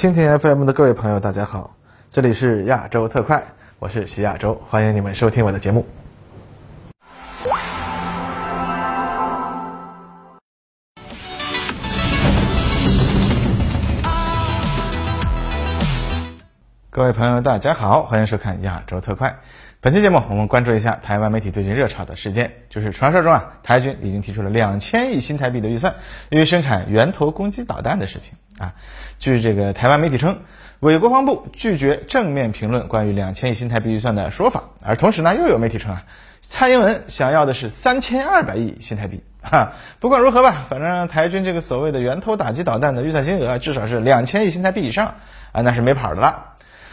蜻蜓 FM 的各位朋友，大家好，这里是亚洲特快，我是徐亚洲，欢迎你们收听我的节目。各位朋友，大家好，欢迎收看亚洲特快。本期节目，我们关注一下台湾媒体最近热炒的事件，就是传说中啊，台军已经提出了两千亿新台币的预算，用于生产源头攻击导弹的事情啊。据这个台湾媒体称，伪国防部拒绝正面评论关于两千亿新台币预算的说法，而同时呢，又有媒体称啊，蔡英文想要的是三千二百亿新台币。哈，不管如何吧，反正台军这个所谓的源头打击导弹的预算金额至少是两千亿新台币以上啊，那是没跑的了。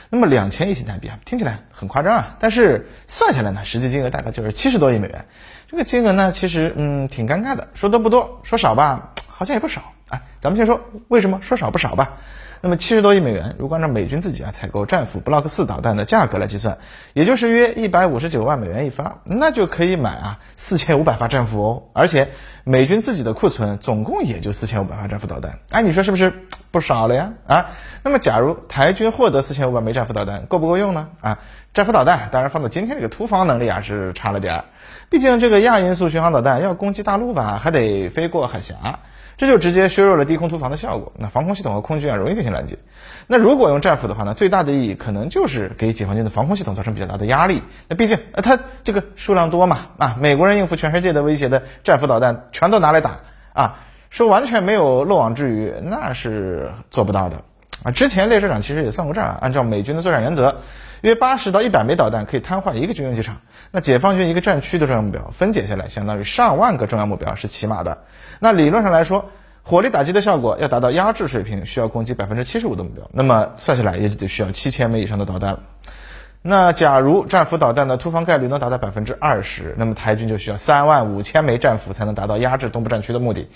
那么两千亿新台币啊，听起来很夸张啊，但是算下来呢，实际金额大概就是七十多亿美元。这个金额呢，其实嗯挺尴尬的，说多不多，说少吧，好像也不少。哎，咱们先说为什么说少不少吧。那么七十多亿美元，如果按照美军自己啊采购战斧 Block 四导弹的价格来计算，也就是约一百五十九万美元一发，那就可以买啊四千五百发战斧哦。而且美军自己的库存总共也就四千五百发战斧导弹，哎，你说是不是不少了呀？啊，那么假如台军获得四千五百枚战斧导弹，够不够用呢？啊，战斧导弹当然放到今天这个突防能力啊是差了点儿，毕竟这个亚音速巡航导弹要攻击大陆吧，还得飞过海峡。这就直接削弱了低空突防的效果，那防空系统和空军啊容易进行拦截。那如果用战斧的话呢，最大的意义可能就是给解放军的防空系统造成比较大的压力。那毕竟呃它这个数量多嘛，啊美国人应付全世界的威胁的战斧导弹全都拿来打啊，说完全没有漏网之鱼那是做不到的啊。之前列车长其实也算过账，按照美军的作战原则。约八十到一百枚导弹可以瘫痪一个军用机场，那解放军一个战区的重要目标分解下来，相当于上万个重要目标是起码的。那理论上来说，火力打击的效果要达到压制水平，需要攻击百分之七十五的目标，那么算下来也就得需要七千枚以上的导弹了。那假如战斧导弹的突防概率能达到百分之二十，那么台军就需要三万五千枚战斧才能达到压制东部战区的目的。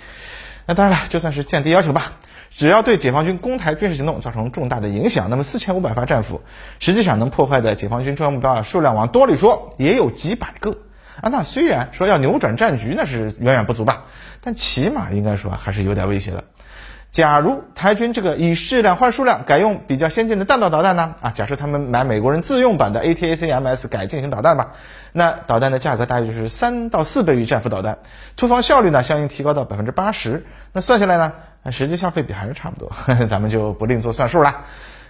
那当然了，就算是降低要求吧。只要对解放军攻台军事行动造成重大的影响，那么四千五百发战斧，实际上能破坏的解放军重要目标啊数量往多里说也有几百个啊。那虽然说要扭转战局那是远远不足吧，但起码应该说还是有点威胁的。假如台军这个以质量换数量，改用比较先进的弹道导弹呢？啊，假设他们买美国人自用版的 ATACMS 改进型导弹吧，那导弹的价格大约就是三到四倍于战斧导弹，突防效率呢相应提高到百分之八十。那算下来呢？实际消费比还是差不多，呵 呵咱们就不另做算数了。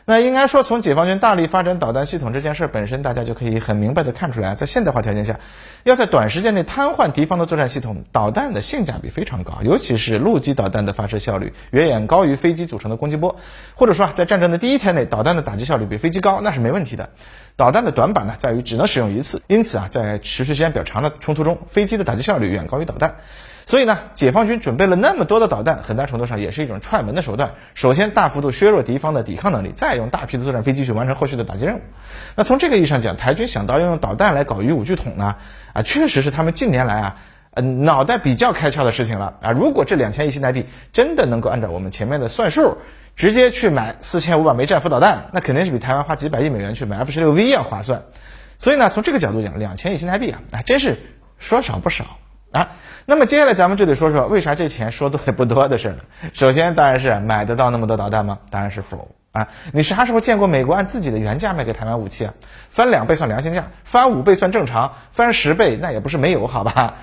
那应该说，从解放军大力发展导弹系统这件事本身，大家就可以很明白的看出来，在现代化条件下，要在短时间内瘫痪敌方的作战系统，导弹的性价比非常高，尤其是陆基导弹的发射效率远远高于飞机组成的攻击波，或者说啊，在战争的第一天内，导弹的打击效率比飞机高，那是没问题的。导弹的短板呢，在于只能使用一次，因此啊，在持续时间比较长的冲突中，飞机的打击效率远高于导弹。所以呢，解放军准备了那么多的导弹，很大程度上也是一种踹门的手段。首先大幅度削弱敌方的抵抗能力，再用大批的作战飞机去完成后续的打击任务。那从这个意义上讲，台军想到要用导弹来搞鱼五巨统呢，啊，确实是他们近年来啊，呃，脑袋比较开窍的事情了啊。如果这两千亿新台币真的能够按照我们前面的算数，直接去买四千五百枚战斧导弹，那肯定是比台湾花几百亿美元去买 F 十六 V 要划算。所以呢，从这个角度讲，两千亿新台币啊，啊，真是说少不少。啊，那么接下来咱们就得说说为啥这钱说多也不多的事了。首先当然是买得到那么多导弹吗？当然是否啊！你啥时候见过美国按自己的原价卖给台湾武器啊？翻两倍算良心价，翻五倍算正常，翻十倍那也不是没有，好吧？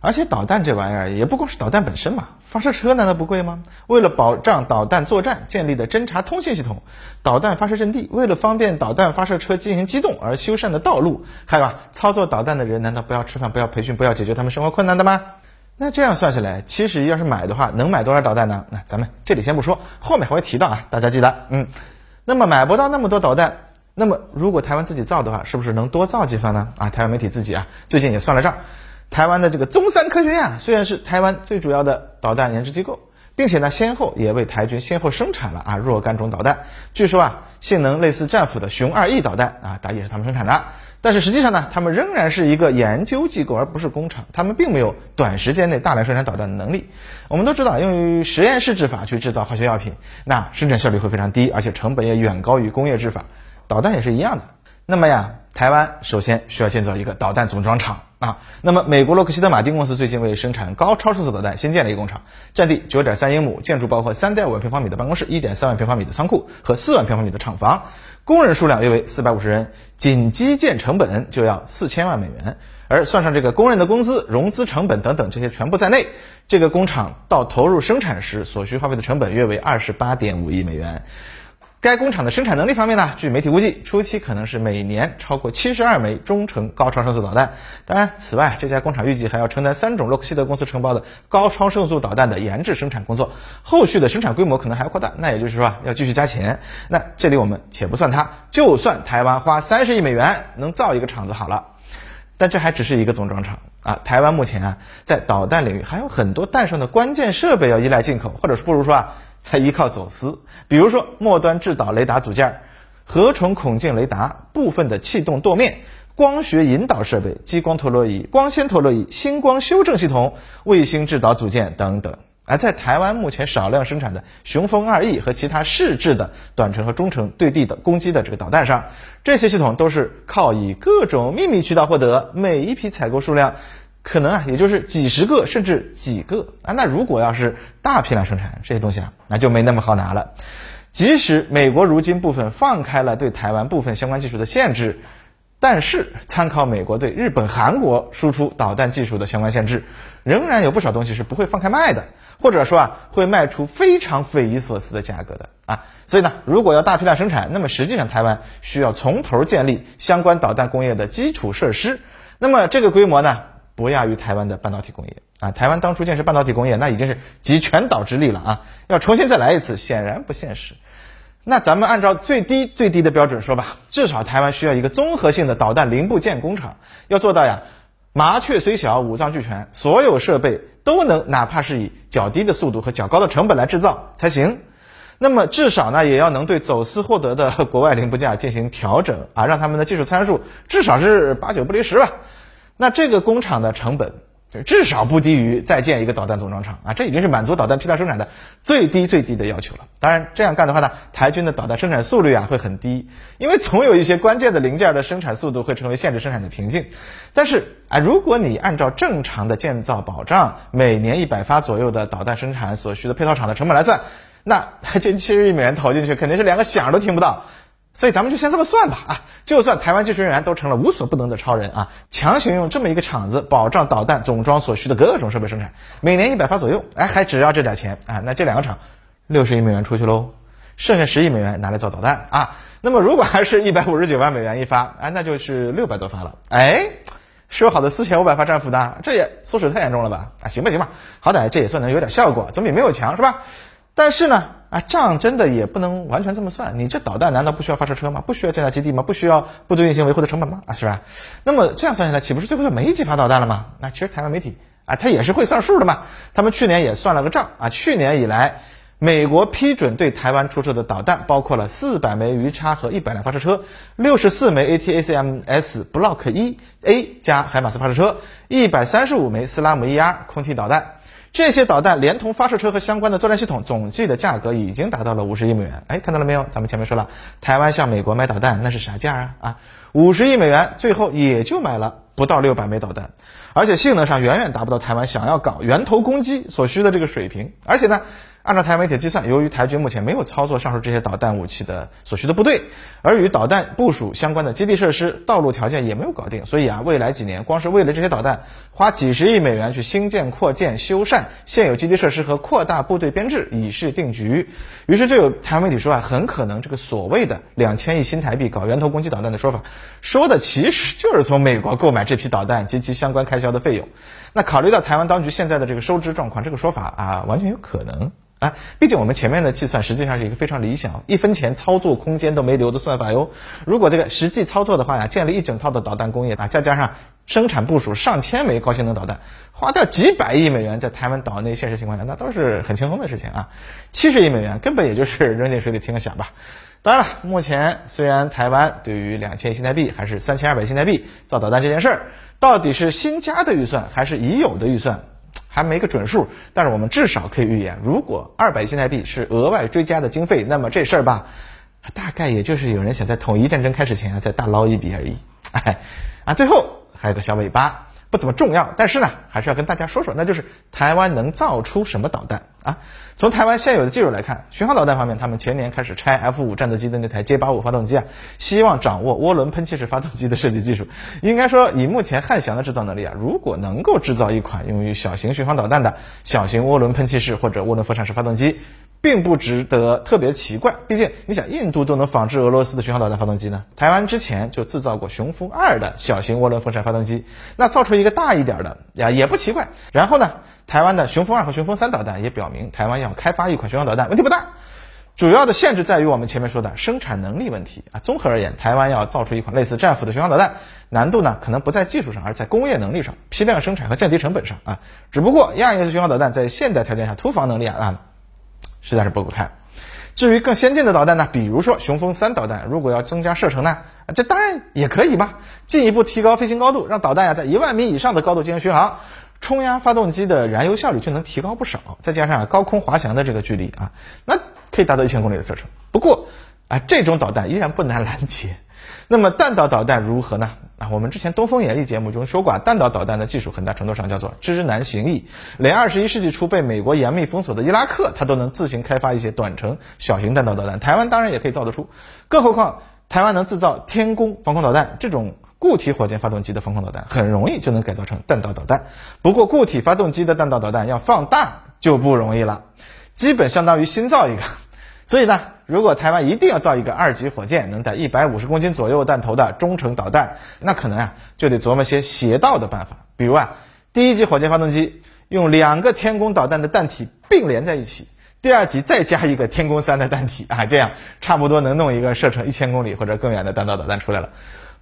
而且导弹这玩意儿也不光是导弹本身嘛，发射车难道不贵吗？为了保障导弹作战建立的侦察通信系统，导弹发射阵地，为了方便导弹发射车进行机动而修缮的道路，还有啊，操作导弹的人难道不要吃饭、不要培训、不要解决他们生活困难的吗？那这样算下来，其实要是买的话，能买多少导弹呢？那咱们这里先不说，后面还会提到啊，大家记得，嗯。那么买不到那么多导弹，那么如果台湾自己造的话，是不是能多造几发呢？啊，台湾媒体自己啊，最近也算了账。台湾的这个中山科学院啊，虽然是台湾最主要的导弹研制机构，并且呢，先后也为台军先后生产了啊若干种导弹。据说啊，性能类似战斧的熊二 E 导弹啊，打也是他们生产的。但是实际上呢，他们仍然是一个研究机构，而不是工厂。他们并没有短时间内大量生产导弹的能力。我们都知道，用于实验室制法去制造化学药品，那生产效率会非常低，而且成本也远高于工业制法。导弹也是一样的。那么呀，台湾首先需要建造一个导弹总装厂啊。那么美国洛克希德马丁公司最近为生产高超声速导弹新建了一个工厂，占地九点三英亩，建筑包括三点五万平方米的办公室、一点三万平方米的仓库和四万平方米的厂房，工人数量约为四百五十人，仅基建成本就要四千万美元。而算上这个工人的工资、融资成本等等这些全部在内，这个工厂到投入生产时所需花费的成本约为二十八点五亿美元。该工厂的生产能力方面呢，据媒体估计，初期可能是每年超过七十二枚中程高超声速导弹。当然，此外这家工厂预计还要承担三种洛克希德公司承包的高超声速导弹的研制生产工作，后续的生产规模可能还要扩大。那也就是说要继续加钱。那这里我们且不算它，就算台湾花三十亿美元能造一个厂子好了。但这还只是一个总装厂啊！台湾目前啊，在导弹领域还有很多弹上的关键设备要依赖进口，或者是不如说啊，还依靠走私。比如说末端制导雷达组件、合成孔径雷达、部分的气动舵面、光学引导设备、激光陀螺仪、光纤陀螺仪、星光修正系统、卫星制导组件等等。而在台湾目前少量生产的雄风二 E 和其他试制的短程和中程对地的攻击的这个导弹上，这些系统都是靠以各种秘密渠道获得，每一批采购数量可能啊也就是几十个甚至几个啊。那如果要是大批量生产这些东西啊，那就没那么好拿了。即使美国如今部分放开了对台湾部分相关技术的限制。但是，参考美国对日本、韩国输出导弹技术的相关限制，仍然有不少东西是不会放开卖的，或者说啊，会卖出非常匪夷所思的价格的啊。所以呢，如果要大批量生产，那么实际上台湾需要从头建立相关导弹工业的基础设施，那么这个规模呢，不亚于台湾的半导体工业啊。台湾当初建设半导体工业，那已经是集全岛之力了啊，要重新再来一次，显然不现实。那咱们按照最低最低的标准说吧，至少台湾需要一个综合性的导弹零部件工厂，要做到呀，麻雀虽小五脏俱全，所有设备都能哪怕是以较低的速度和较高的成本来制造才行。那么至少呢，也要能对走私获得的国外零部件进行调整啊，让他们的技术参数至少是八九不离十吧。那这个工厂的成本。就至少不低于再建一个导弹总装厂啊，这已经是满足导弹批量生产的最低最低的要求了。当然，这样干的话呢，台军的导弹生产速率啊会很低，因为总有一些关键的零件的生产速度会成为限制生产的瓶颈。但是啊，如果你按照正常的建造保障，每年一百发左右的导弹生产所需的配套厂的成本来算，那这七十亿美元投进去，肯定是连个响都听不到。所以咱们就先这么算吧啊，就算台湾技术人员都成了无所不能的超人啊，强行用这么一个厂子保障导弹总装所需的各种设备生产，每年一百发左右，哎，还只要这点钱啊，那这两个厂六十亿美元出去喽，剩下十亿美元拿来造导弹啊。那么如果还是一百五十九万美元一发，哎，那就是六百多发了。哎，说好的四千五百发战斧呢，这也缩水太严重了吧？啊，行吧行吧，好歹这也算能有点效果，总比没有强是吧？但是呢，啊，账真的也不能完全这么算。你这导弹难道不需要发射车吗？不需要建造基地吗？不需要部队运行维护的成本吗？啊，是吧？那么这样算下来，岂不是最后就没几发导弹了吗？那其实台湾媒体啊，他也是会算数的嘛。他们去年也算了个账啊，去年以来，美国批准对台湾出售的导弹包括了四百枚鱼叉和一百辆发射车，六十四枚 ATACMS Block 一 A 加海马斯发射车，一百三十五枚斯拉姆 ER 空气导弹。这些导弹连同发射车和相关的作战系统，总计的价格已经达到了五十亿美元。哎，看到了没有？咱们前面说了，台湾向美国买导弹那是啥价啊？啊，五十亿美元，最后也就买了不到六百枚导弹，而且性能上远远达不到台湾想要搞源头攻击所需的这个水平。而且呢？按照台湾媒体计算，由于台军目前没有操作上述这些导弹武器的所需的部队，而与导弹部署相关的基地设施、道路条件也没有搞定，所以啊，未来几年光是为了这些导弹，花几十亿美元去新建、扩建、修缮现有基地设施和扩大部队编制，已是定局。于是就有台湾媒体说啊，很可能这个所谓的两千亿新台币搞源头攻击导弹的说法，说的其实就是从美国购买这批导弹及其相关开销的费用。那考虑到台湾当局现在的这个收支状况，这个说法啊，完全有可能。啊，毕竟我们前面的计算实际上是一个非常理想、一分钱操作空间都没留的算法哟。如果这个实际操作的话呀，建立一整套的导弹工业啊，再加上生产部署上千枚高性能导弹，花掉几百亿美元在台湾岛内现实情况下，那都是很轻松的事情啊。七十亿美元根本也就是扔进水里听个响吧。当然了，目前虽然台湾对于两千亿新台币还是三千二百新台币造导弹这件事儿，到底是新加的预算还是已有的预算？还没个准数，但是我们至少可以预言，如果二百新台币是额外追加的经费，那么这事儿吧，大概也就是有人想在统一战争开始前啊再大捞一笔而已。哎，啊，最后还有个小尾巴。不怎么重要，但是呢，还是要跟大家说说，那就是台湾能造出什么导弹啊？从台湾现有的技术来看，巡航导弹方面，他们前年开始拆 F 五战斗机的那台歼八五发动机啊，希望掌握涡轮喷气式发动机的设计技术。应该说，以目前汉翔的制造能力啊，如果能够制造一款用于小型巡航导弹的小型涡轮喷气式或者涡轮风扇式发动机。并不值得特别奇怪，毕竟你想，印度都能仿制俄罗斯的巡航导弹发动机呢。台湾之前就制造过雄风二的小型涡轮风扇发动机，那造出一个大一点的呀也不奇怪。然后呢，台湾的雄风二和雄风三导弹也表明，台湾要开发一款巡航导弹问题不大。主要的限制在于我们前面说的生产能力问题啊。综合而言，台湾要造出一款类似战斧的巡航导弹，难度呢可能不在技术上，而在工业能力上、批量生产和降低成本上啊。只不过亚音速巡航导弹在现代条件下突防能力啊。实在是不够看。至于更先进的导弹呢？比如说雄风三导弹，如果要增加射程呢？这当然也可以嘛。进一步提高飞行高度，让导弹呀在一万米以上的高度进行巡航，冲压发动机的燃油效率就能提高不少。再加上高空滑翔的这个距离啊，那可以达到一千公里的射程。不过啊，这种导弹依然不难拦截。那么弹道导弹如何呢？啊，我们之前东风演义节目中说过啊，弹道导弹的技术很大程度上叫做知难行易，连二十一世纪初被美国严密封锁的伊拉克，它都能自行开发一些短程小型弹道导弹。台湾当然也可以造得出，更何况台湾能制造天宫防空导弹这种固体火箭发动机的防空导弹，很容易就能改造成弹道导弹。不过固体发动机的弹道导弹要放大就不容易了，基本相当于新造一个。所以呢，如果台湾一定要造一个二级火箭能带一百五十公斤左右弹头的中程导弹，那可能啊就得琢磨些邪道的办法，比如啊，第一级火箭发动机用两个天宫导弹的弹体并联在一起，第二级再加一个天宫三的弹体啊，这样差不多能弄一个射程一千公里或者更远的弹道导弹出来了。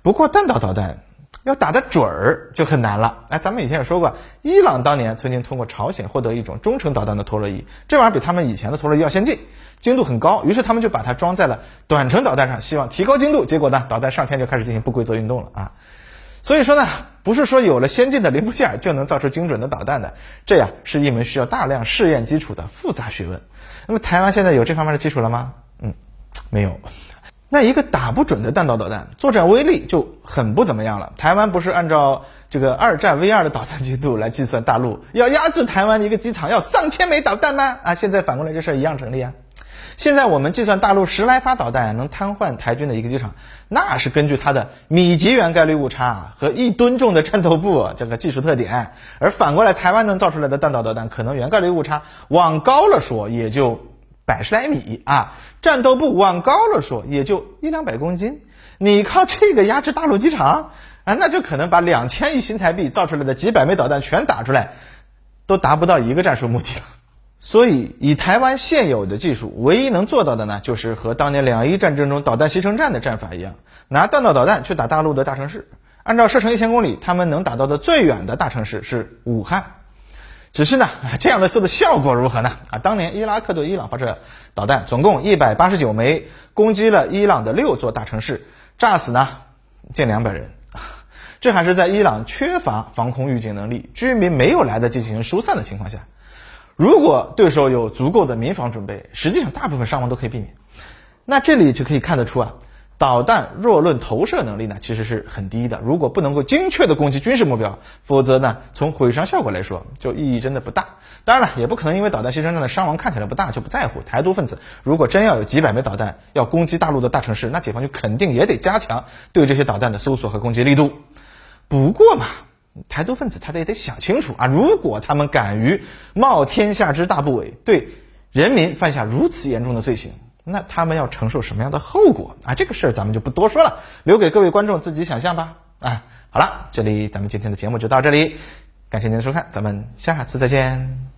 不过弹道导弹要打得准儿就很难了。哎，咱们以前也说过，伊朗当年曾经通过朝鲜获得一种中程导弹的陀螺仪，这玩意儿比他们以前的陀螺仪要先进。精度很高，于是他们就把它装在了短程导弹上，希望提高精度。结果呢，导弹上天就开始进行不规则运动了啊！所以说呢，不是说有了先进的零部件就能造出精准的导弹的，这呀是一门需要大量试验基础的复杂学问。那么台湾现在有这方面的基础了吗？嗯，没有。那一个打不准的弹道导弹，作战威力就很不怎么样了。台湾不是按照这个二战 V 二的导弹精度来计算，大陆要压制台湾一个机场要上千枚导弹吗？啊，现在反过来这事儿一样成立啊。现在我们计算大陆十来发导弹能瘫痪台军的一个机场，那是根据它的米级原概率误差和一吨重的战斗部这个技术特点。而反过来，台湾能造出来的弹道导弹，可能原概率误差往高了说也就百十来米啊，战斗部往高了说也就一两百公斤。你靠这个压制大陆机场啊，那就可能把两千亿新台币造出来的几百枚导弹全打出来，都达不到一个战术目的了。所以，以台湾现有的技术，唯一能做到的呢，就是和当年两伊战争中导弹牺牲战的战法一样，拿弹道导弹去打大陆的大城市。按照射程一千公里，他们能打到的最远的大城市是武汉。只是呢，这样的射的效果如何呢？啊，当年伊拉克对伊朗发射导弹，总共一百八十九枚，攻击了伊朗的六座大城市，炸死呢近两百人。这还是在伊朗缺乏防空预警能力，居民没有来得及进行疏散的情况下。如果对手有足够的民防准备，实际上大部分伤亡都可以避免。那这里就可以看得出啊，导弹若论投射能力呢，其实是很低的。如果不能够精确的攻击军事目标，否则呢，从毁伤效果来说，就意义真的不大。当然了，也不可能因为导弹牺牲上的伤亡看起来不大就不在乎。台独分子如果真要有几百枚导弹要攻击大陆的大城市，那解放军肯定也得加强对这些导弹的搜索和攻击力度。不过嘛。台独分子他得得想清楚啊！如果他们敢于冒天下之大不韪，对人民犯下如此严重的罪行，那他们要承受什么样的后果啊？这个事儿咱们就不多说了，留给各位观众自己想象吧。啊，好了，这里咱们今天的节目就到这里，感谢您的收看，咱们下次再见。